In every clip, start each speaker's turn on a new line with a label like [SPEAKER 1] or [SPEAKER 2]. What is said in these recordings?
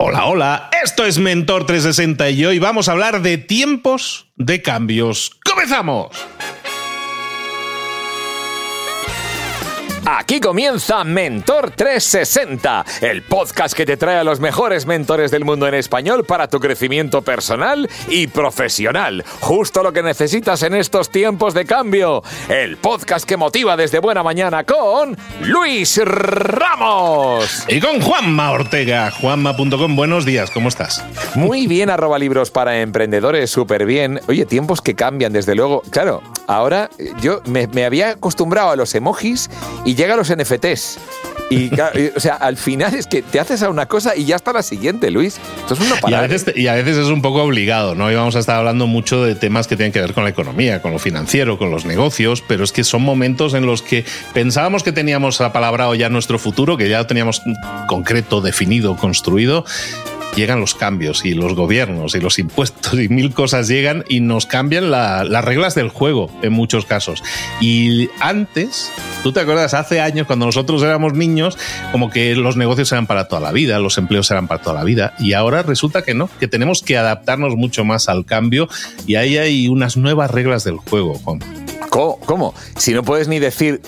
[SPEAKER 1] Hola, hola, esto es Mentor 360 y hoy vamos a hablar de tiempos de cambios. ¡Comenzamos!
[SPEAKER 2] Aquí comienza Mentor 360, el podcast que te trae a los mejores mentores del mundo en español para tu crecimiento personal y profesional. Justo lo que necesitas en estos tiempos de cambio. El podcast que motiva desde buena mañana con Luis Ramos.
[SPEAKER 1] Y con Juanma Ortega, juanma.com. Buenos días, ¿cómo estás?
[SPEAKER 2] Muy bien, arroba libros para emprendedores, súper bien. Oye, tiempos que cambian, desde luego. Claro, ahora yo me, me había acostumbrado a los emojis y llega los NFTs. Y, o sea, al final es que te haces a una cosa y ya está la siguiente, Luis. Esto es una
[SPEAKER 1] y a, veces, y a veces es un poco obligado, ¿no? Y vamos a estar hablando mucho de temas que tienen que ver con la economía, con lo financiero, con los negocios, pero es que son momentos en los que pensábamos que teníamos apalabrado ya nuestro futuro, que ya lo teníamos concreto, definido, construido, llegan los cambios y los gobiernos y los impuestos y mil cosas llegan y nos cambian las reglas del juego en muchos casos. Y antes, tú te acuerdas, hace años cuando nosotros éramos niños, como que los negocios eran para toda la vida, los empleos eran para toda la vida y ahora resulta que no, que tenemos que adaptarnos mucho más al cambio y ahí hay unas nuevas reglas del juego, Juan.
[SPEAKER 2] ¿Cómo? Si no puedes ni decir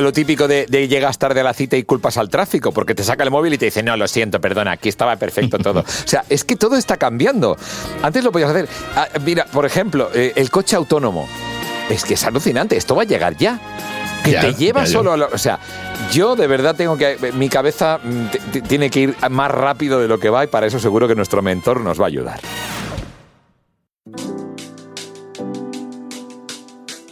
[SPEAKER 2] lo típico de, llegas tarde a la cita y culpas al tráfico, porque te saca el móvil y te dice, no, lo siento, perdona, aquí estaba perfecto todo. o sea, es que todo está cambiando. Antes lo podías hacer. Ah, mira, por ejemplo, eh, el coche autónomo. Es que es alucinante, esto va a llegar ya. Que te lleva solo a lo, O sea, yo de verdad tengo que. Mi cabeza mm, tiene que ir más rápido de lo que va y para eso seguro que nuestro mentor nos va a ayudar.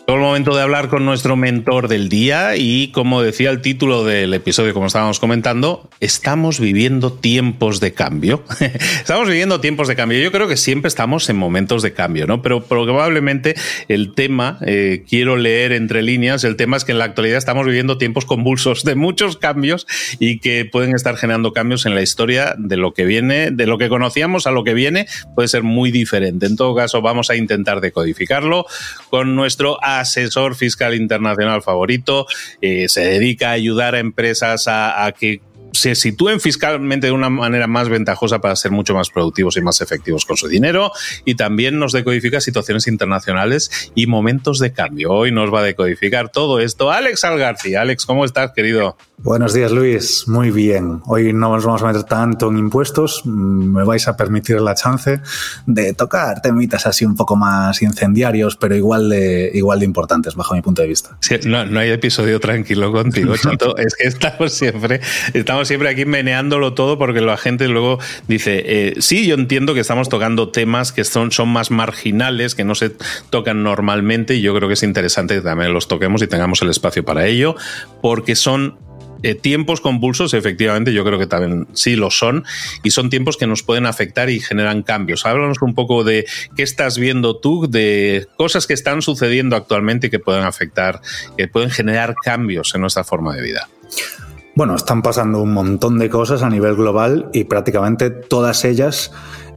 [SPEAKER 1] Todo el momento de hablar con nuestro mentor del día y como decía el título del episodio, como estábamos comentando, estamos viviendo tiempos de cambio. estamos viviendo tiempos de cambio. Yo creo que siempre estamos en momentos de cambio, ¿no? Pero probablemente el tema, eh, quiero leer entre líneas, el tema es que en la actualidad estamos viviendo tiempos convulsos de muchos cambios y que pueden estar generando cambios en la historia de lo que viene, de lo que conocíamos a lo que viene, puede ser muy diferente. En todo caso, vamos a intentar decodificarlo con nuestro asesor fiscal internacional favorito, eh, se dedica a ayudar a empresas a, que se sitúen fiscalmente de una manera más ventajosa para ser mucho más productivos y más efectivos con su dinero y también nos decodifica situaciones internacionales y momentos de cambio. Hoy nos va a decodificar todo esto Alex Algarci. Alex, ¿cómo estás, querido?
[SPEAKER 3] Buenos días, Luis. Muy bien. Hoy no nos vamos a meter tanto en impuestos. Me vais a permitir la chance de tocar temitas así un poco más incendiarios, pero igual de, igual de importantes, bajo mi punto de vista.
[SPEAKER 1] no, hay episodio tranquilo contigo, Chato. es que estamos siempre, estamos siempre aquí meneándolo todo porque la gente luego dice, eh, sí, yo entiendo que estamos tocando temas que son, son más marginales, que no se tocan normalmente y yo creo que es interesante que también los toquemos y tengamos el espacio para ello, porque son eh, tiempos convulsos, efectivamente, yo creo que también sí lo son, y son tiempos que nos pueden afectar y generan cambios. Háblanos un poco de qué estás viendo tú, de cosas que están sucediendo actualmente y que pueden afectar, que pueden generar cambios en nuestra forma de vida.
[SPEAKER 3] Bueno, están pasando un montón de cosas a nivel global y prácticamente todas ellas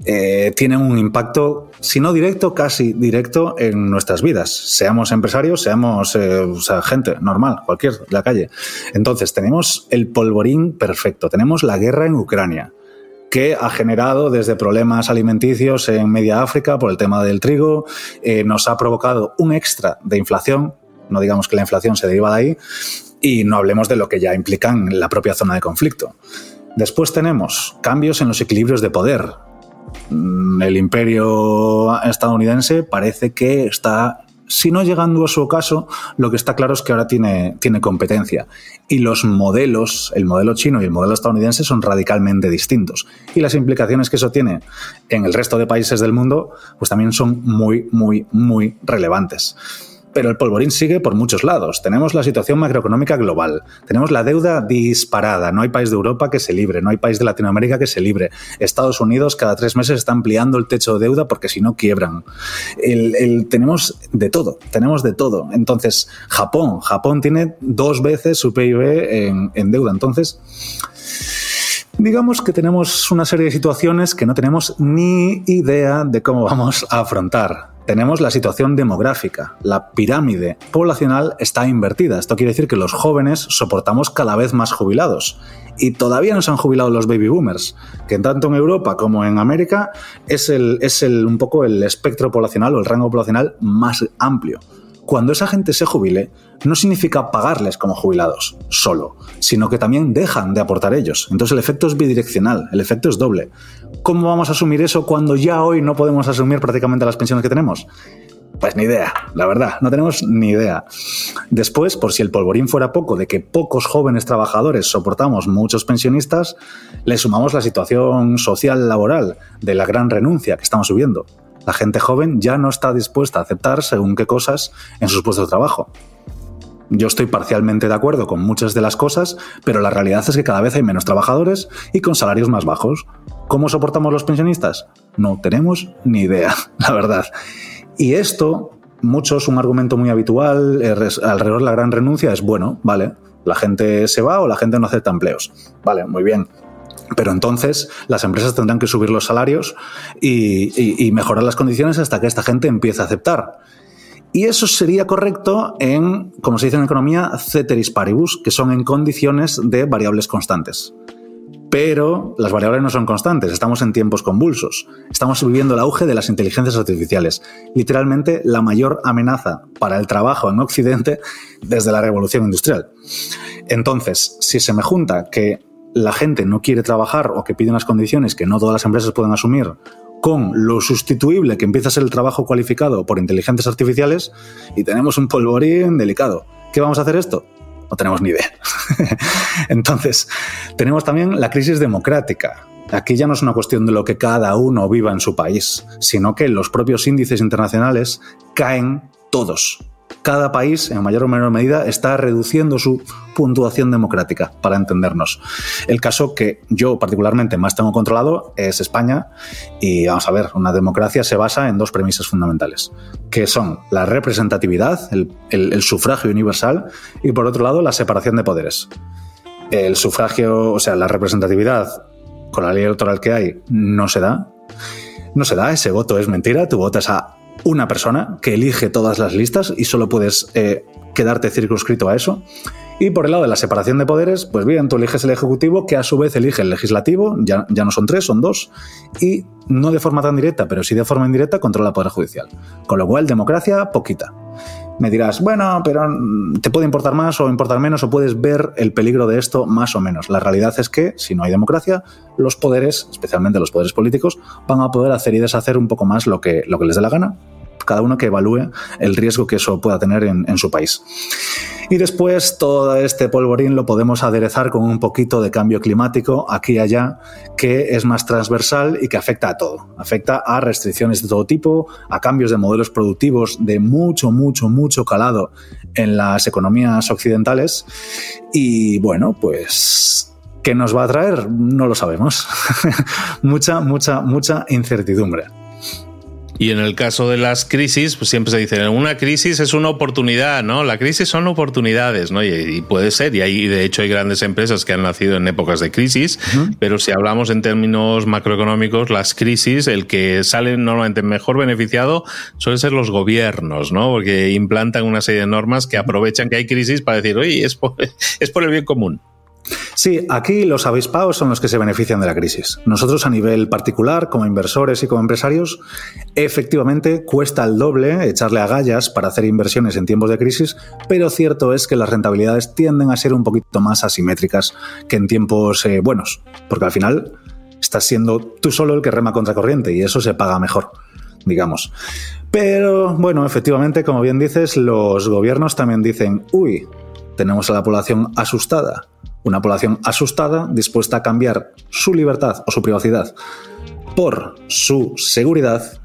[SPEAKER 3] eh, tienen un impacto, si no directo, casi directo en nuestras vidas. Seamos empresarios, seamos eh, gente normal, cualquier la calle. Entonces, tenemos el polvorín perfecto, tenemos la guerra en Ucrania que ha generado desde problemas alimenticios en media África por el tema del trigo, eh, nos ha provocado un extra de inflación, no digamos que la inflación se deriva de ahí, y no hablemos de lo que ya implican la propia zona de conflicto. Después tenemos cambios en los equilibrios de poder. Mm, el imperio estadounidense parece que está, si no llegando a su ocaso, lo que está claro es que ahora tiene, tiene competencia. Y los modelos, el modelo chino y el modelo estadounidense son radicalmente distintos. Y las implicaciones que eso tiene en el resto de países del mundo, pues también son muy, muy, muy relevantes. Pero el polvorín sigue por muchos lados. Tenemos la situación macroeconómica global, tenemos la deuda disparada, no hay país de Europa que se libre, no hay país de Latinoamérica que se libre. Estados Unidos cada tres meses está ampliando el techo de deuda porque si no quiebran. tenemos de todo, tenemos de todo. Entonces, Japón, Japón tiene dos veces su PIB en, en deuda. Entonces, digamos que tenemos una serie de situaciones que no tenemos ni idea de cómo vamos a afrontar. Tenemos la situación demográfica. La pirámide poblacional está invertida. Esto quiere decir que los jóvenes soportamos cada vez más jubilados. Y todavía no se han jubilado los baby boomers, que tanto en Europa como en América es, el, es el, un poco el espectro poblacional o el rango poblacional más amplio cuando esa gente se jubile, no significa pagarles como jubilados solo, sino que también dejan de aportar ellos. Entonces el efecto es bidireccional, el efecto es doble. ¿Cómo vamos a asumir eso cuando ya hoy no podemos asumir prácticamente las pensiones que tenemos? Pues ni idea, la verdad, no tenemos ni idea. Después, por si el polvorín fuera poco de que pocos jóvenes trabajadores soportamos muchos pensionistas, le sumamos la situación social laboral de la gran renuncia que estamos subiendo. La gente joven ya no está dispuesta a aceptar según qué cosas en sus puestos de trabajo. Yo estoy parcialmente de acuerdo con muchas de las cosas, pero la realidad es que cada vez hay menos trabajadores y con salarios más bajos. ¿Cómo soportamos los pensionistas? No tenemos ni idea, la verdad. Y esto, muchos, un argumento muy habitual alrededor de la gran renuncia es, bueno, vale, la gente se va o la gente no acepta empleos. Vale, muy bien. Pero entonces las empresas tendrán que subir los salarios y, mejorar las condiciones hasta que esta gente empiece a aceptar. Y eso sería correcto en, como se dice en economía, ceteris paribus, que son en condiciones de variables constantes. Pero las variables no son constantes, estamos en tiempos convulsos. Estamos viviendo el auge de las inteligencias artificiales, literalmente la mayor amenaza para el trabajo en Occidente desde la revolución industrial. Entonces, si se me junta que la gente no quiere trabajar o que pide unas condiciones que no todas las empresas pueden asumir con lo sustituible que empieza a ser el trabajo cualificado por inteligencias artificiales y tenemos un polvorín delicado. ¿Qué vamos a hacer esto? No tenemos ni idea. Entonces, tenemos también la crisis democrática. Aquí ya no es una cuestión de lo que cada uno viva en su país, sino que los propios índices internacionales caen todos cada país, en mayor o menor medida, está reduciendo su puntuación democrática, para entendernos. El caso que yo particularmente más tengo controlado es España y vamos a ver, una democracia se basa en dos premisas fundamentales, que son la representatividad, el, sufragio universal y por otro lado la separación de poderes. El sufragio, o sea, la representatividad con la ley electoral que hay no se da. No se da, ese voto es mentira, tu votas a una persona que elige todas las listas y solo puedes eh, quedarte circunscrito a eso. Y por el lado de la separación de poderes, pues bien, tú eliges el Ejecutivo, que a su vez elige el Legislativo, ya, ya no son tres, son dos, y no de forma tan directa, pero sí de forma indirecta, controla el Poder Judicial. Con lo cual, democracia, poquita. Me dirás, bueno, pero te puede importar más o importar menos, o puedes ver el peligro de esto más o menos. La realidad es que, si no hay democracia, los poderes, especialmente los poderes políticos, van a poder hacer y deshacer un poco más lo que, lo que les dé la gana, cada uno que evalúe el riesgo que eso pueda tener en, su país. Y después todo este polvorín lo podemos aderezar con un poquito de cambio climático aquí y allá, que es más transversal y que afecta a todo. Afecta a restricciones de todo tipo, a cambios de modelos productivos de mucho, mucho, mucho calado en las economías occidentales. Y bueno, pues ¿Qué nos va a traer? No lo sabemos. mucha, mucha, mucha incertidumbre.
[SPEAKER 1] Y en el caso de las crisis, pues siempre se dice, una crisis es una oportunidad, ¿no? La crisis son oportunidades, ¿no? Y, puede ser, y hay, de hecho hay grandes empresas que han nacido en épocas de crisis, pero si hablamos en términos macroeconómicos, las crisis, el que sale normalmente mejor beneficiado suelen ser los gobiernos, ¿no? Porque implantan una serie de normas que aprovechan que hay crisis para decir, oye, es es por el bien común.
[SPEAKER 3] Sí, aquí los avispados son los que se benefician de la crisis. Nosotros a nivel particular, como inversores y como empresarios, efectivamente cuesta el doble echarle agallas para hacer inversiones en tiempos de crisis, pero cierto es que las rentabilidades tienden a ser un poquito más asimétricas que en tiempos eh, buenos, porque al final estás siendo tú solo el que rema contra corriente y eso se paga mejor, digamos. Pero bueno, efectivamente, como bien dices, los gobiernos también dicen, uy, tenemos a la población asustada una población asustada, dispuesta a cambiar su libertad o su privacidad por su seguridad,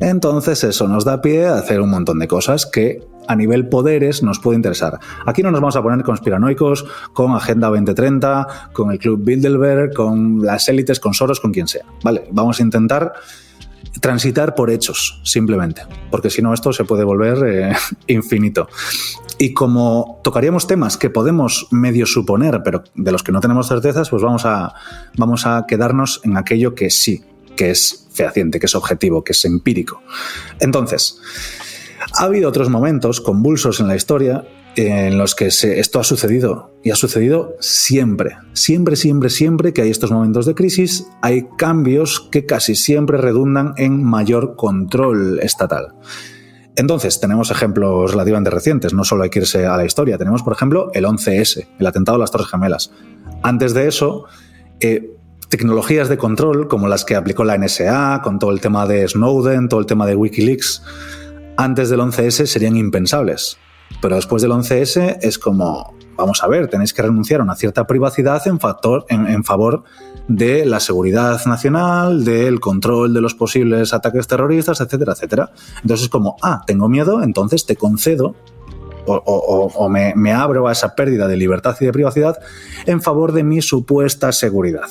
[SPEAKER 3] entonces eso nos da pie a hacer un montón de cosas que a nivel poderes nos puede interesar. Aquí no nos vamos a poner conspiranoicos con Agenda 2030, con el Club Bilderberg, con las élites, con Soros, con quien sea. Vale, vamos a intentar transitar por hechos, simplemente, porque si no esto se puede volver eh, infinito. Y como tocaríamos temas que podemos medio suponer, pero de los que no tenemos certezas, pues vamos a, vamos a quedarnos en aquello que sí que es fehaciente, que es objetivo, que es empírico. Entonces, ha habido otros momentos convulsos en la historia en los que esto ha sucedido y ha sucedido siempre, siempre, siempre, siempre que hay estos momentos de crisis, hay cambios que casi siempre redundan en mayor control estatal. Entonces, tenemos ejemplos relativamente recientes, no solo hay que irse a la historia, tenemos, por ejemplo, el 11S, el atentado a las Torres Gemelas. Antes de eso, eh, tecnologías de control como las que aplicó la NSA, con todo el tema de Snowden, todo el tema de Wikileaks, antes del 11S serían impensables. Pero después del 11S es como, vamos a ver, tenéis que renunciar a una cierta privacidad en, factor, en, favor de la seguridad nacional, del control de los posibles ataques terroristas, etcétera, etcétera. Entonces es como, ah, tengo miedo, entonces te concedo o, me, abro a esa pérdida de libertad y de privacidad en favor de mi supuesta seguridad.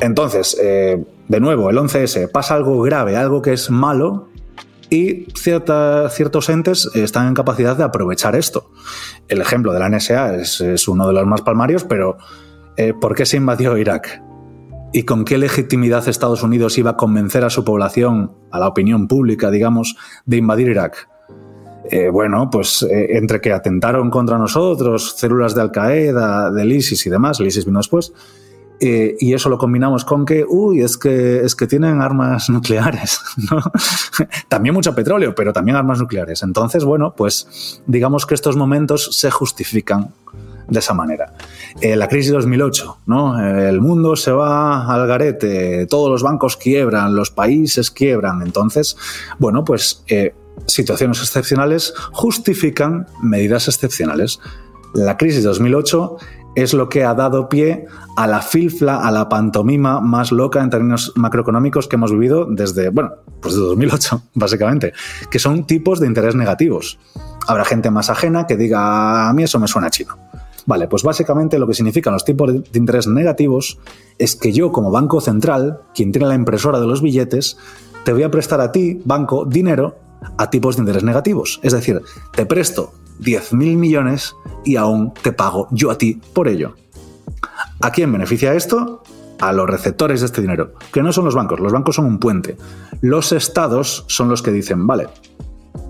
[SPEAKER 3] Entonces, eh, de nuevo, el 11S pasa algo grave, algo que es malo, y ciertos entes están en capacidad de aprovechar esto. El ejemplo de la NSA es, uno de los más palmarios, pero eh, ¿por qué se invadió Irak? ¿Y con qué legitimidad Estados Unidos iba a convencer a su población, a la opinión pública, digamos, de invadir Irak? Eh, bueno, pues eh, entre que atentaron contra nosotros, células de Al Qaeda, del ISIS y demás, el ISIS vino después, eh, y eso lo combinamos con que, uy, es que, es que tienen armas nucleares, ¿no? también mucho petróleo, pero también armas nucleares. Entonces, bueno, pues digamos que estos momentos se justifican de esa manera. Eh, la crisis de 2008, ¿no? El mundo se va al garete, todos los bancos quiebran, los países quiebran. Entonces, bueno, pues eh, situaciones excepcionales justifican medidas excepcionales. La crisis de 2008 es lo que ha dado pie a la filfla, a la pantomima más loca en términos macroeconómicos que hemos vivido desde, bueno, pues desde 2008, básicamente, que son tipos de interés negativos. Habrá gente más ajena que diga, a mí eso me suena chino. Vale, pues básicamente lo que significan los tipos de interés negativos es que yo como banco central, quien tiene la impresora de los billetes, te voy a prestar a ti, banco, dinero a tipos de interés negativos. Es decir, te presto 10.000 millones y aún te pago yo a ti por ello. ¿A quién beneficia esto? A los receptores de este dinero, que no son los bancos, los bancos son un puente. Los estados son los que dicen, vale,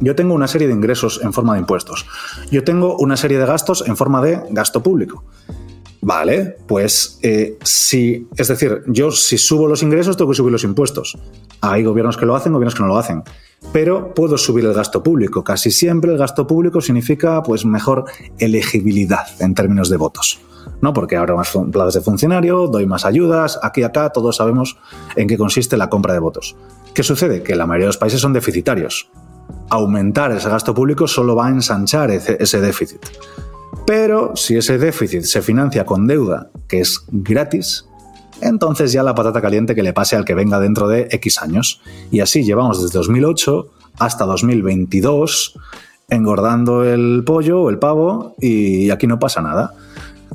[SPEAKER 3] yo tengo una serie de ingresos en forma de impuestos, yo tengo una serie de gastos en forma de gasto público. Vale, pues eh, si, es decir, yo si subo los ingresos tengo que subir los impuestos. Hay gobiernos que lo hacen, gobiernos que no lo hacen pero puedo subir el gasto público. Casi siempre el gasto público significa pues mejor elegibilidad en términos de votos. ¿no? Porque habrá más plazas de funcionario, doy más ayudas, aquí acá todos sabemos en qué consiste la compra de votos. ¿Qué sucede? Que la mayoría de los países son deficitarios. Aumentar ese gasto público solo va a ensanchar ese déficit. Pero si ese déficit se financia con deuda, que es gratis, entonces ya la patata caliente que le pase al que venga dentro de X años. Y así llevamos desde 2008 hasta 2022 engordando el pollo o el pavo y aquí no pasa nada.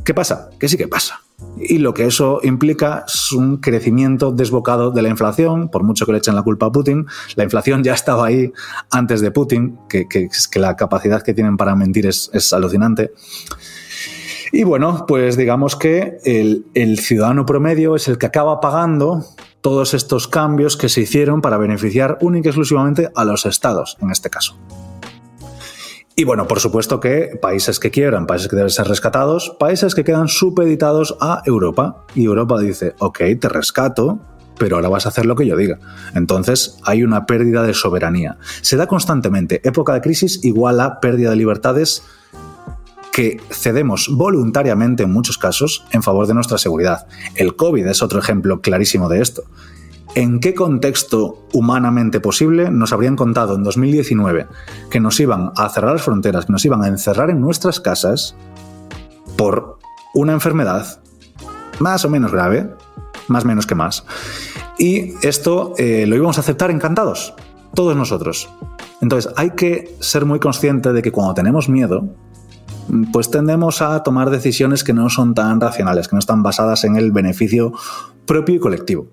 [SPEAKER 3] ¿Qué pasa? Que sí que pasa. Y lo que eso implica es un crecimiento desbocado de la inflación, por mucho que le echen la culpa a Putin. La inflación ya estaba ahí antes de Putin, que, que, que la capacidad que tienen para mentir es, es alucinante. Y bueno, pues digamos que el, ciudadano promedio es el que acaba pagando todos estos cambios que se hicieron para beneficiar única y exclusivamente a los estados, en este caso. Y bueno, por supuesto que países que quiebran, países que deben ser rescatados, países que quedan supeditados a Europa. Y Europa dice, ok, te rescato, pero ahora vas a hacer lo que yo diga. Entonces hay una pérdida de soberanía. Se da constantemente. Época de crisis igual a pérdida de libertades que cedemos voluntariamente en muchos casos en favor de nuestra seguridad. El COVID es otro ejemplo clarísimo de esto. ¿En qué contexto humanamente posible nos habrían contado en 2019 que nos iban a cerrar las fronteras, que nos iban a encerrar en nuestras casas por una enfermedad más o menos grave, más menos que más? Y esto eh, lo íbamos a aceptar encantados, todos nosotros. Entonces hay que ser muy consciente de que cuando tenemos miedo, pues tendemos a tomar decisiones que no son tan racionales, que no están basadas en el beneficio propio y colectivo.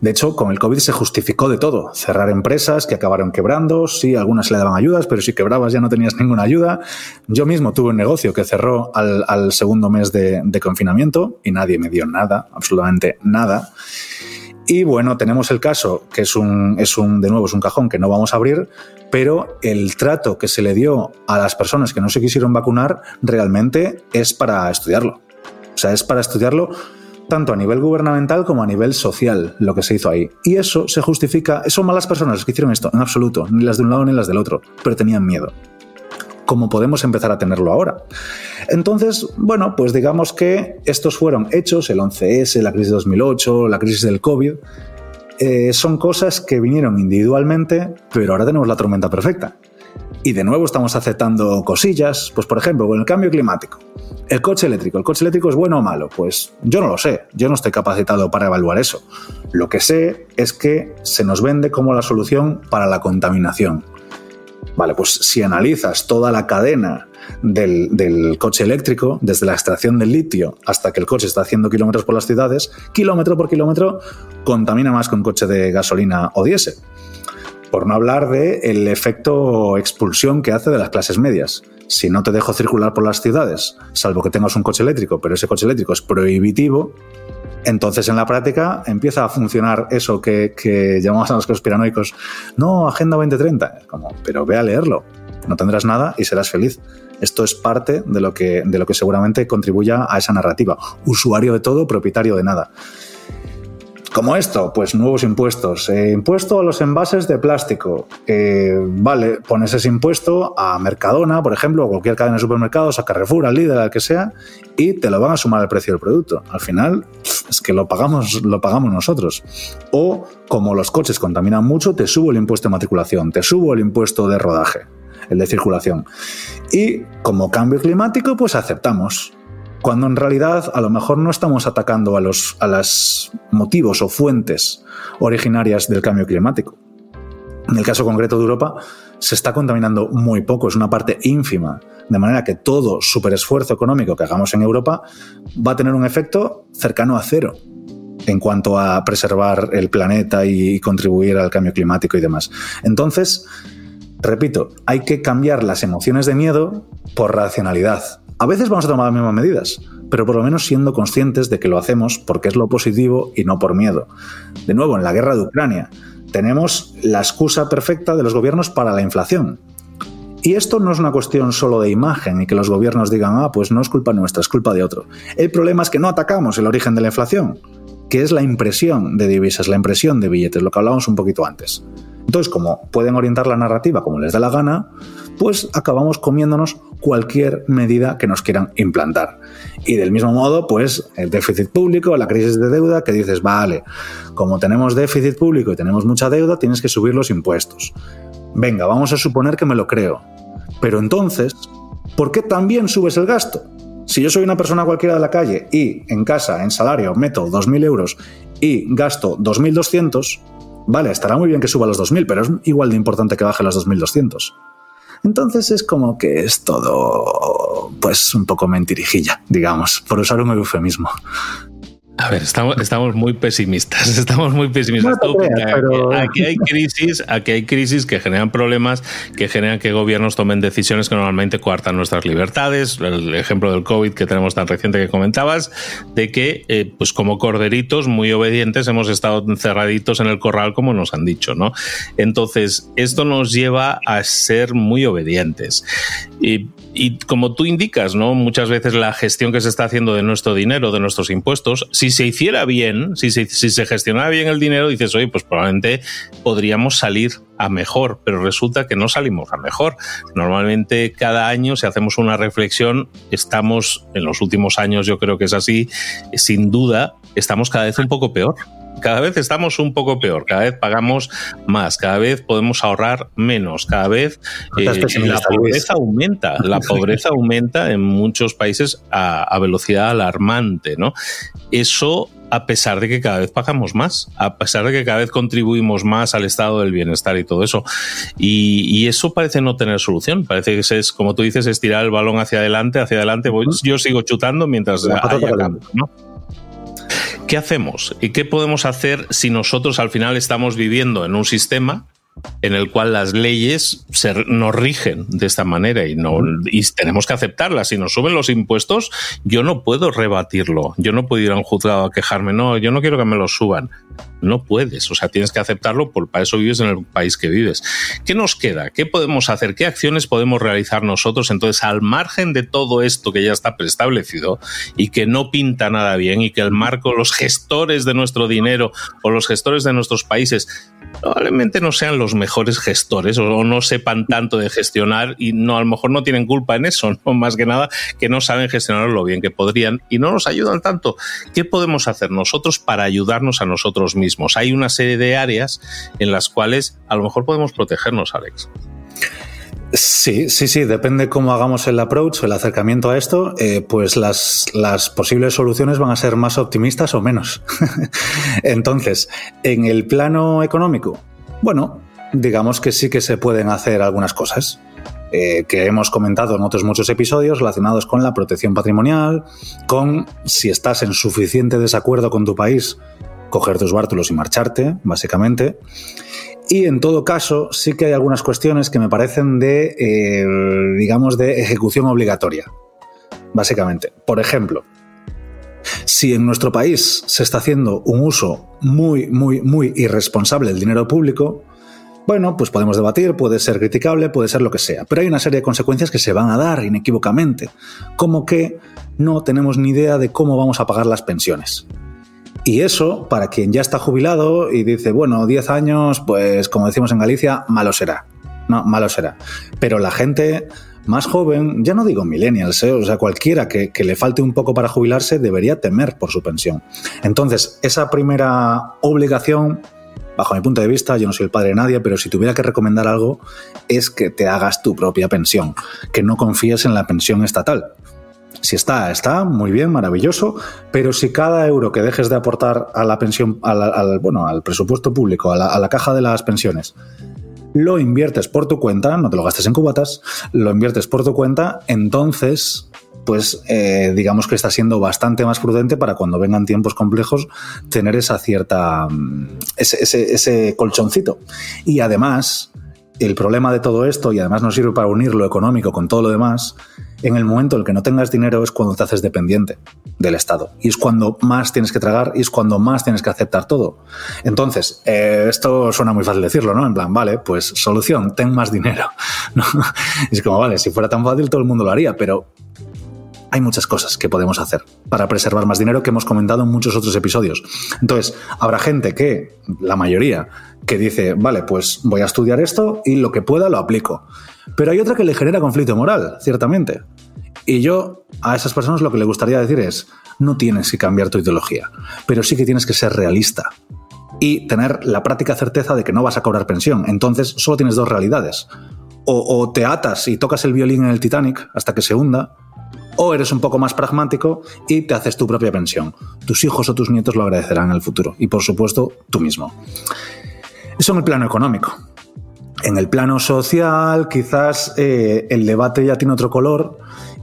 [SPEAKER 3] De hecho, con el COVID se justificó de todo. Cerrar empresas que acabaron quebrando, sí, algunas le daban ayudas, pero si quebrabas ya no tenías ninguna ayuda. Yo mismo tuve un negocio que cerró al, segundo mes de, confinamiento y nadie me dio nada, absolutamente nada. Y bueno, tenemos el caso, que es un, es un, de nuevo, es un cajón que no vamos a abrir, pero el trato que se le dio a las personas que no se quisieron vacunar realmente es para estudiarlo. O sea, es para estudiarlo tanto a nivel gubernamental como a nivel social, lo que se hizo ahí. Y eso se justifica, son malas personas las que hicieron esto, en absoluto, ni las de un lado ni las del otro, pero tenían miedo. Como podemos empezar a tenerlo ahora. Entonces, bueno, pues digamos que estos fueron hechos, el 11S, la crisis de 2008, la crisis del COVID, eh, son cosas que vinieron individualmente, pero ahora tenemos la tormenta perfecta. Y de nuevo estamos aceptando cosillas, pues por ejemplo, con el cambio climático. El coche eléctrico, ¿el coche eléctrico es bueno o malo? Pues yo no lo sé, yo no estoy capacitado para evaluar eso. Lo que sé es que se nos vende como la solución para la contaminación. Vale, pues si analizas toda la cadena del, coche eléctrico, desde la extracción del litio hasta que el coche está haciendo kilómetros por las ciudades, kilómetro por kilómetro contamina más que un coche de gasolina o diésel. Por no hablar del el efecto expulsión que hace de las clases medias. Si no te dejo circular por las ciudades, salvo que tengas un coche eléctrico, pero ese coche eléctrico es prohibitivo, entonces, en la práctica empieza a funcionar eso que, llamamos a los conspiranoicos, no, Agenda 2030, como, pero ve a leerlo, no tendrás nada y serás feliz. Esto es parte de lo que, de lo que seguramente contribuya a esa narrativa. Usuario de todo, propietario de nada. Como esto, pues nuevos impuestos. Eh, impuesto a los envases de plástico. Eh, vale, pones ese impuesto a Mercadona, por ejemplo, o cualquier cadena de supermercados, a Carrefour, al Lidl, al que sea, y te lo van a sumar al precio del producto. Al final, es que lo pagamos, lo pagamos nosotros. O, como los coches contaminan mucho, te subo el impuesto de matriculación, te subo el impuesto de rodaje, el de circulación. Y como cambio climático, pues aceptamos cuando en realidad a lo mejor no estamos atacando a los a las motivos o fuentes originarias del cambio climático. En el caso concreto de Europa, se está contaminando muy poco, es una parte ínfima, de manera que todo superesfuerzo económico que hagamos en Europa va a tener un efecto cercano a cero en cuanto a preservar el planeta y contribuir al cambio climático y demás. Entonces, repito, hay que cambiar las emociones de miedo por racionalidad. A veces vamos a tomar las mismas medidas, pero por lo menos siendo conscientes de que lo hacemos porque es lo positivo y no por miedo. De nuevo, en la guerra de Ucrania, tenemos la excusa perfecta de los gobiernos para la inflación. Y esto no es una cuestión solo de imagen y que los gobiernos digan, ah, pues no es culpa nuestra, es culpa de otro. El problema es que no atacamos el origen de la inflación, que es la impresión de divisas, la impresión de billetes, lo que hablábamos un poquito antes. Entonces, como pueden orientar la narrativa como les da la gana, pues acabamos comiéndonos cualquier medida que nos quieran implantar. Y del mismo modo, pues el déficit público, la crisis de deuda, que dices, vale, como tenemos déficit público y tenemos mucha deuda, tienes que subir los impuestos. Venga, vamos a suponer que me lo creo. Pero entonces, ¿por qué también subes el gasto? Si yo soy una persona cualquiera de la calle y en casa, en salario, meto 2.000 euros y gasto 2.200, vale, estará muy bien que suba los 2.000, pero es igual de importante que baje los 2.200. Entonces es como que es todo, pues, un poco mentirijilla, digamos, por usar un eufemismo.
[SPEAKER 1] A ver, estamos, estamos muy pesimistas, estamos muy pesimistas. aquí, hay crisis, aquí hay crisis que generan problemas, que generan que gobiernos tomen decisiones que normalmente coartan nuestras libertades. El ejemplo del COVID que tenemos tan reciente que comentabas, de que, eh, pues como corderitos muy obedientes, hemos estado encerraditos en el corral, como nos han dicho, ¿no? Entonces, esto nos lleva a ser muy obedientes. Y y como tú indicas, ¿no? Muchas veces la gestión que se está haciendo de nuestro dinero, de nuestros impuestos, si se hiciera bien, si se, si gestionara bien el dinero, dices, oye, pues probablemente podríamos salir a mejor, pero resulta que no salimos a mejor. Normalmente cada año, si hacemos una reflexión, estamos, en los últimos años yo creo que es así, sin duda, estamos cada vez un poco peor cada vez estamos un poco peor, cada vez pagamos más, cada vez podemos ahorrar menos, cada vez eh, la pobreza aumenta, la pobreza aumenta en muchos países a, velocidad alarmante, ¿no? Eso a pesar de que cada vez pagamos más, a pesar de que cada vez contribuimos más al estado del bienestar y todo eso. Y, eso parece no tener solución. Parece que es, como tú dices, estirar el balón hacia adelante, hacia adelante. yo sigo chutando mientras haya ¿no? ¿Qué hacemos? ¿Y qué podemos hacer si nosotros al final estamos viviendo en un sistema en el cual las leyes nos rigen de esta manera y, tenemos que aceptarlas. Si nos suben los impuestos, yo no puedo rebatirlo. Yo no puedo ir a un juzgado a quejarme. No, yo no quiero que me los suban. No puedes, o sea, tienes que aceptarlo, por, para eso vives en el país que vives. ¿Qué nos queda? ¿Qué podemos hacer? ¿Qué acciones podemos realizar nosotros? Entonces, al margen de todo esto que ya está preestablecido y que no pinta nada bien y que el marco, los gestores de nuestro dinero o los gestores de nuestros países probablemente no sean los mejores gestores o no sepan tanto de gestionar y no a lo mejor no tienen culpa en eso, más que nada que no saben gestionarlo lo bien que podrían y no nos ayudan tanto. ¿Qué podemos hacer nosotros para ayudarnos a nosotros mismos? Hay una serie de áreas en las cuales a lo mejor podemos protegernos, Alex.
[SPEAKER 3] Sí, sí, sí, depende cómo hagamos el approach, el acercamiento a esto, eh, pues las, posibles soluciones van a ser más optimistas o menos. Entonces, en el plano económico, bueno, digamos que sí que se pueden hacer algunas cosas. Eh, que hemos comentado en otros muchos episodios relacionados con la protección patrimonial, con si estás en suficiente desacuerdo con tu país, coger tus bártulos y marcharte, básicamente. Y en todo caso, sí que hay algunas cuestiones que me parecen de, eh, digamos, de ejecución obligatoria, básicamente. Por ejemplo, si en nuestro país se está haciendo un uso muy, muy, muy irresponsable del dinero público, bueno, pues podemos debatir, puede ser criticable, puede ser lo que sea, pero hay una serie de consecuencias que se van a dar inequívocamente, como que no tenemos ni idea de cómo vamos a pagar las pensiones. Y eso, para quien ya está jubilado y dice, bueno, 10 años, pues como decimos en Galicia, malo será. No, malo será. Pero la gente más joven, ya no digo millennials, ¿eh? o sea, cualquiera que, que, le falte un poco para jubilarse debería temer por su pensión. Entonces, esa primera obligación, bajo mi punto de vista, yo no soy el padre de nadie, pero si tuviera que recomendar algo, es que te hagas tu propia pensión, que no confíes en la pensión estatal. Si está, está muy bien, maravilloso, pero si cada euro que dejes de aportar a la pensión, al, bueno, al presupuesto público, a la, caja de las pensiones, lo inviertes por tu cuenta, no te lo gastes en cubatas, lo inviertes por tu cuenta, entonces pues eh, digamos que está siendo bastante más prudente para cuando vengan tiempos complejos tener esa cierta mm, ese, ese, ese colchoncito. Y además el problema de todo esto, y además nos sirve para unir lo económico con todo lo demás, en el momento en el que no tengas dinero es cuando te haces dependiente del Estado. Y es cuando más tienes que tragar y es cuando más tienes que aceptar todo. Entonces, eh, esto suena muy fácil decirlo, ¿no? En plan, vale, pues solución, ten más dinero. ¿no? Es como, vale, si fuera tan fácil todo el mundo lo haría, pero hay muchas cosas que podemos hacer para preservar más dinero que hemos comentado en muchos otros episodios. Entonces, habrá gente que, la mayoría, que dice, vale, pues voy a estudiar esto y lo que pueda lo aplico. Pero hay otra que le genera conflicto moral, ciertamente. Y yo a esas personas lo que le gustaría decir es, no tienes que cambiar tu ideología, pero sí que tienes que ser realista y tener la práctica certeza de que no vas a cobrar pensión. Entonces solo tienes dos realidades. O, o te atas y tocas el violín en el Titanic hasta que se hunda, o eres un poco más pragmático y te haces tu propia pensión. Tus hijos o tus nietos lo agradecerán en el futuro y por supuesto tú mismo. Eso en el plano económico. En el plano social quizás eh, el debate ya tiene otro color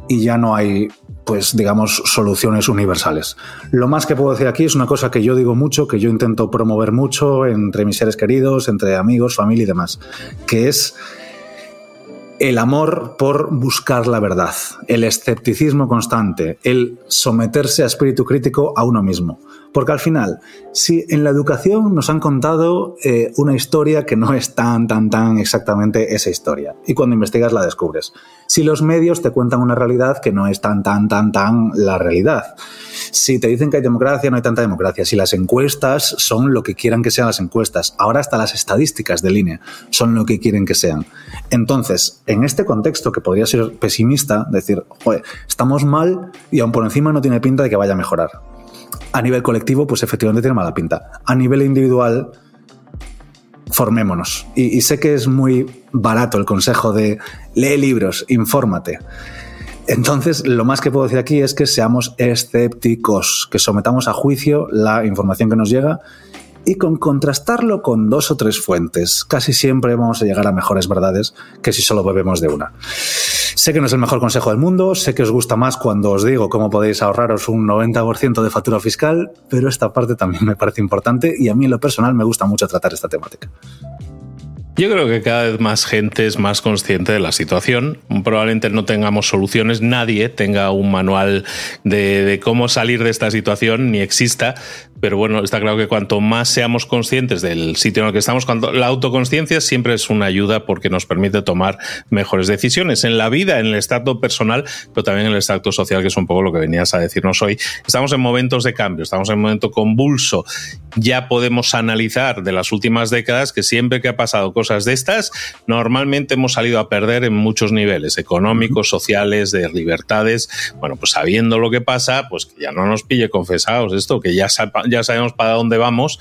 [SPEAKER 3] y ya no hay pues digamos soluciones universales. Lo más que puedo decir aquí es una cosa que yo digo mucho, que yo intento promover mucho entre mis seres queridos, entre amigos, familia y demás, que es el amor por buscar la verdad, el escepticismo constante, el someterse a espíritu crítico a uno mismo. Porque al final, si en la educación nos han contado eh, una historia que no es tan, tan, tan exactamente esa historia, y cuando investigas la descubres. Si los medios te cuentan una realidad que no es tan, tan, tan, tan la realidad. Si te dicen que hay democracia, no hay tanta democracia. Si las encuestas son lo que quieran que sean las encuestas. Ahora hasta las estadísticas de línea son lo que quieren que sean. Entonces, en este contexto que podría ser pesimista, decir, Joder, estamos mal y aún por encima no tiene pinta de que vaya a mejorar a nivel colectivo, pues efectivamente tiene mala pinta. A nivel individual, formémonos. Y, y, sé que es muy barato el consejo de lee libros, infórmate. Entonces, lo más que puedo decir aquí es que seamos escépticos, que sometamos a juicio la información que nos llega y con contrastarlo con dos o tres fuentes. Casi siempre vamos a llegar a mejores verdades que si solo bebemos de una. Sé que no es el mejor consejo del mundo, sé que os gusta más cuando os digo cómo podéis ahorraros un 90% de factura fiscal, pero esta parte también me parece importante y a mí en lo personal me gusta mucho tratar esta temática.
[SPEAKER 1] Yo creo que cada vez más gente es más consciente de la situación. Probablemente no tengamos soluciones, nadie tenga un manual de, cómo salir de esta situación, ni exista, pero bueno, está claro que cuanto más seamos conscientes del sitio en el que estamos, cuando la autoconsciencia siempre es una ayuda porque nos permite tomar mejores decisiones en la vida, en el estado personal, pero también en el estado social, que es un poco lo que venías a decirnos hoy. Estamos en momentos de cambio, estamos en un momento convulso. Ya podemos analizar de las últimas décadas que siempre que ha pasado cosas de estas, normalmente hemos salido a perder en muchos niveles, económicos, sociales, de libertades. Bueno, pues sabiendo lo que pasa, pues que ya no nos pille confesados esto, que ya ya sabemos para dónde vamos.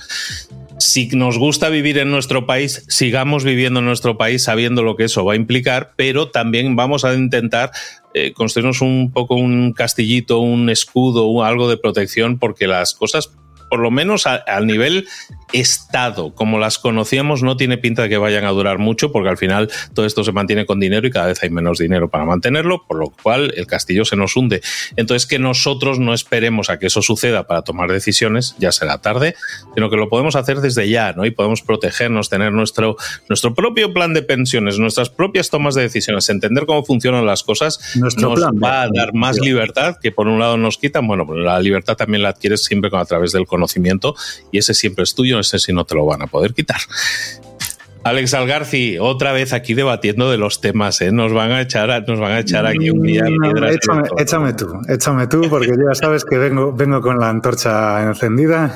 [SPEAKER 1] Si nos gusta vivir en nuestro país, sigamos viviendo en nuestro país sabiendo lo que eso va a implicar, pero también vamos a intentar eh, construirnos un poco un castillito, un escudo, algo de protección, porque las cosas por lo menos al nivel Estado, como las conocíamos, no tiene pinta de que vayan a durar mucho, porque al final todo esto se mantiene con dinero y cada vez hay menos dinero para mantenerlo, por lo cual el castillo se nos hunde. Entonces, que nosotros no esperemos a que eso suceda para tomar decisiones, ya será tarde, sino que lo podemos hacer desde ya, ¿no? Y podemos protegernos, tener nuestro, nuestro propio plan de pensiones, nuestras propias tomas de decisiones, entender cómo funcionan las cosas, nuestro nos va a dar más libertad, que por un lado nos quitan, bueno, la libertad también la adquieres siempre a través del conocimiento y ese siempre es tuyo, sé si no te lo van a poder quitar. Alex Algarci, otra vez aquí debatiendo de los temas, ¿eh? Nos van a echar, nos van a echar aquí un día.
[SPEAKER 3] échame, échame, tú, échame tú, porque ya sabes que vengo, vengo con la antorcha encendida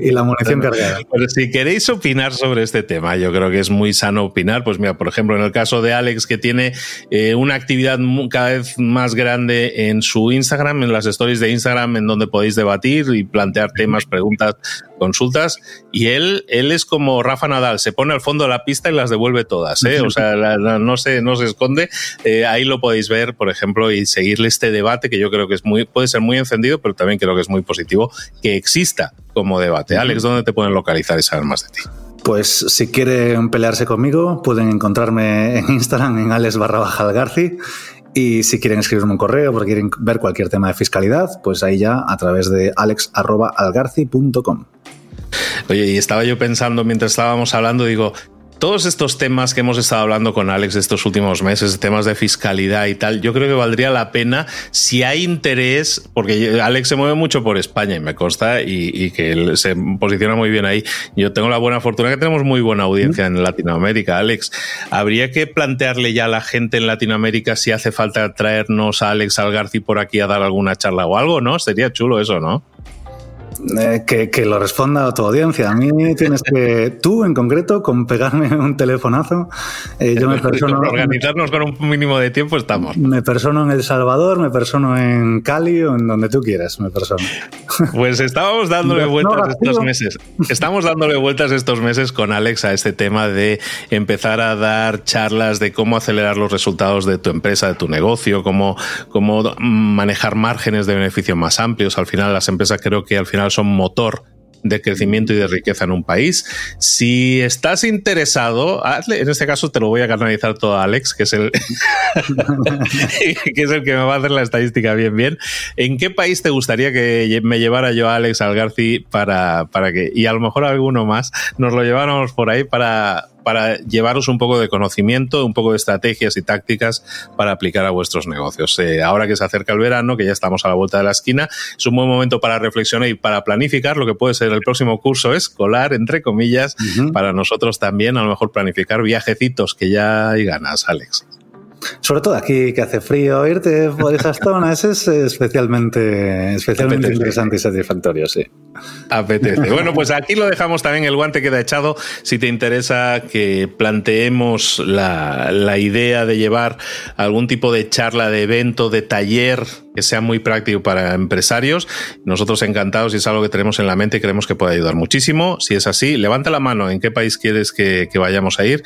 [SPEAKER 3] y, la munición cargada.
[SPEAKER 1] Pero si queréis opinar sobre este tema, yo creo que es muy sano opinar. Pues mira, por ejemplo, en el caso de Alex, que tiene eh, una actividad cada vez más grande en su Instagram, en las stories de Instagram, en donde podéis debatir y plantear temas, preguntas, consultas. Y él, él es como Rafa Nadal, se pone al fondo de la pista y las devuelve todas. ¿eh? O sea, no, se, no se esconde. Eh, ahí lo podéis ver, por ejemplo, y seguirle este debate que yo creo que es muy, puede ser muy encendido, pero también creo que es muy positivo que exista como debate. Alex, ¿dónde te pueden localizar y saber más de ti?
[SPEAKER 3] Pues si quieren pelearse conmigo, pueden encontrarme en Instagram en Alex barra baja Garci. Y si quieren escribirme un correo porque quieren ver cualquier tema de fiscalidad, pues ahí ya a través de alex.algarci.com.
[SPEAKER 1] Oye, y estaba yo pensando mientras estábamos hablando, digo, todos estos temas que hemos estado hablando con Alex estos últimos meses, temas de fiscalidad y tal, yo creo que valdría la pena si hay interés, porque Alex se mueve mucho por España y me consta y, que él se posiciona muy bien ahí. Yo tengo la buena fortuna que tenemos muy buena audiencia en Latinoamérica. Alex, habría que plantearle ya a la gente en Latinoamérica si hace falta traernos a Alex Algarci por aquí a dar alguna charla o algo, ¿no? Sería chulo eso, ¿no?
[SPEAKER 3] Eh, que, lo responda a tu audiencia. A mí tienes que, tú en concreto, con pegarme un telefonazo,
[SPEAKER 1] eh, yo me persono... organizarnos con un mínimo de tiempo estamos.
[SPEAKER 3] Me persono en El Salvador, me persono en Cali o en donde tú quieras, me persono.
[SPEAKER 1] Pues estábamos dándole vueltas estos meses. Estamos dándole vueltas estos meses con Alex a este tema de empezar a dar charlas de cómo acelerar los resultados de tu empresa, de tu negocio, cómo, cómo manejar márgenes de beneficio más amplios. Al final, las empresas creo que al final son motor de crecimiento y de riqueza en un país. Si estás interesado, en este caso te lo voy a canalizar todo a Alex, que es el que es el que me va a hacer la estadística bien bien. ¿En qué país te gustaría que me llevara yo a Alex Algarci para, para que, y a lo mejor alguno más, nos lo lleváramos por ahí para, para llevaros un poco de conocimiento, un poco de estrategias y tácticas para aplicar a vuestros negocios. Eh, ahora que se acerca el verano, que ya estamos a la vuelta de la esquina, es un buen momento para reflexionar y para planificar lo que puede ser el próximo curso escolar, entre comillas, para nosotros también, a lo mejor planificar viajecitos que ya hay ganas, Alex.
[SPEAKER 3] Sobre todo aquí que hace frío, irte por esas zonas es especialmente, especialmente interesante y satisfactorio, sí.
[SPEAKER 1] Apetece. Bueno, pues aquí lo dejamos también, el guante queda echado. Si te interesa que planteemos la, la idea de llevar algún tipo de charla, de evento, de taller que sea muy práctico para empresarios. Nosotros encantados y es algo que tenemos en la mente y creemos que puede ayudar muchísimo. Si es así, levanta la mano en qué país quieres que, vayamos a ir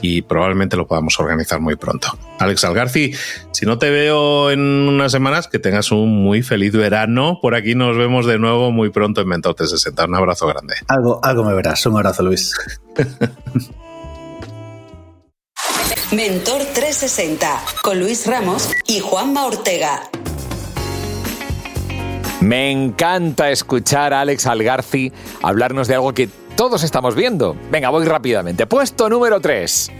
[SPEAKER 1] y probablemente lo podamos organizar muy pronto. Alex Algarci, si no te veo en unas semanas, que tengas un muy feliz verano. Por aquí nos vemos de nuevo muy pronto en Mentor 360. Un abrazo grande.
[SPEAKER 3] Algo, algo me verás. Un abrazo, Luis.
[SPEAKER 4] Mentor 360 con Luis Ramos y Juanma Ortega.
[SPEAKER 2] Me encanta escuchar a Alex Algarci hablarnos de algo que todos estamos viendo. Venga, voy rápidamente. Puesto número 3.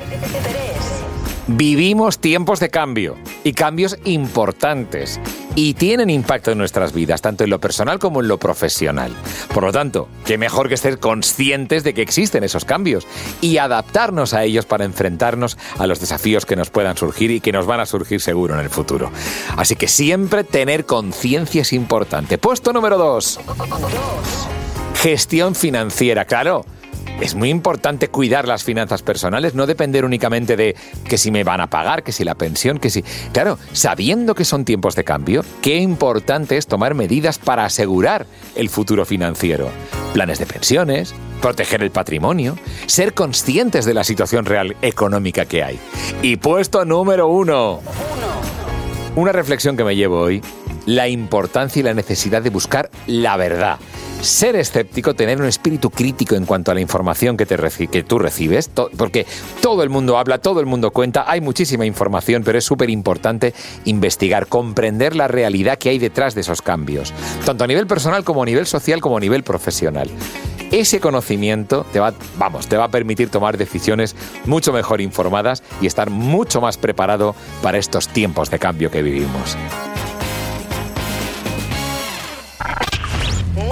[SPEAKER 2] Vivimos tiempos de cambio y cambios importantes y tienen impacto en nuestras vidas, tanto en lo personal como en lo profesional. Por lo tanto, qué mejor que ser conscientes de que existen esos cambios y adaptarnos a ellos para enfrentarnos a los desafíos que nos puedan surgir y que nos van a surgir seguro en el futuro. Así que siempre tener conciencia es importante. Puesto número 2. Gestión financiera, claro es muy importante cuidar las finanzas personales, no depender únicamente de que si me van a pagar, que si la pensión, que si... Claro, sabiendo que son tiempos de cambio, qué importante es tomar medidas para asegurar el futuro financiero. Planes de pensiones, proteger el patrimonio, ser conscientes de la situación real económica que hay. Y puesto número uno. Una reflexión que me llevo hoy, la importancia y la necesidad de buscar la verdad ser escéptico, tener un espíritu crítico en cuanto a la información que, te que tú recibes, porque todo el mundo habla, todo el mundo cuenta, hay muchísima información, pero es súper importante investigar, comprender la realidad que hay detrás de esos cambios, tanto a nivel personal como a nivel social como a nivel profesional. Ese conocimiento te va, vamos, te va a permitir tomar decisiones mucho mejor informadas y estar mucho más preparado para estos tiempos de cambio que vivimos.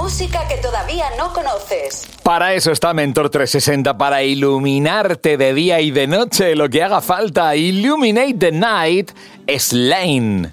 [SPEAKER 4] Música que todavía no conoces.
[SPEAKER 2] Para eso está Mentor 360, para iluminarte de día y de noche, lo que haga falta. Illuminate the Night, Lane.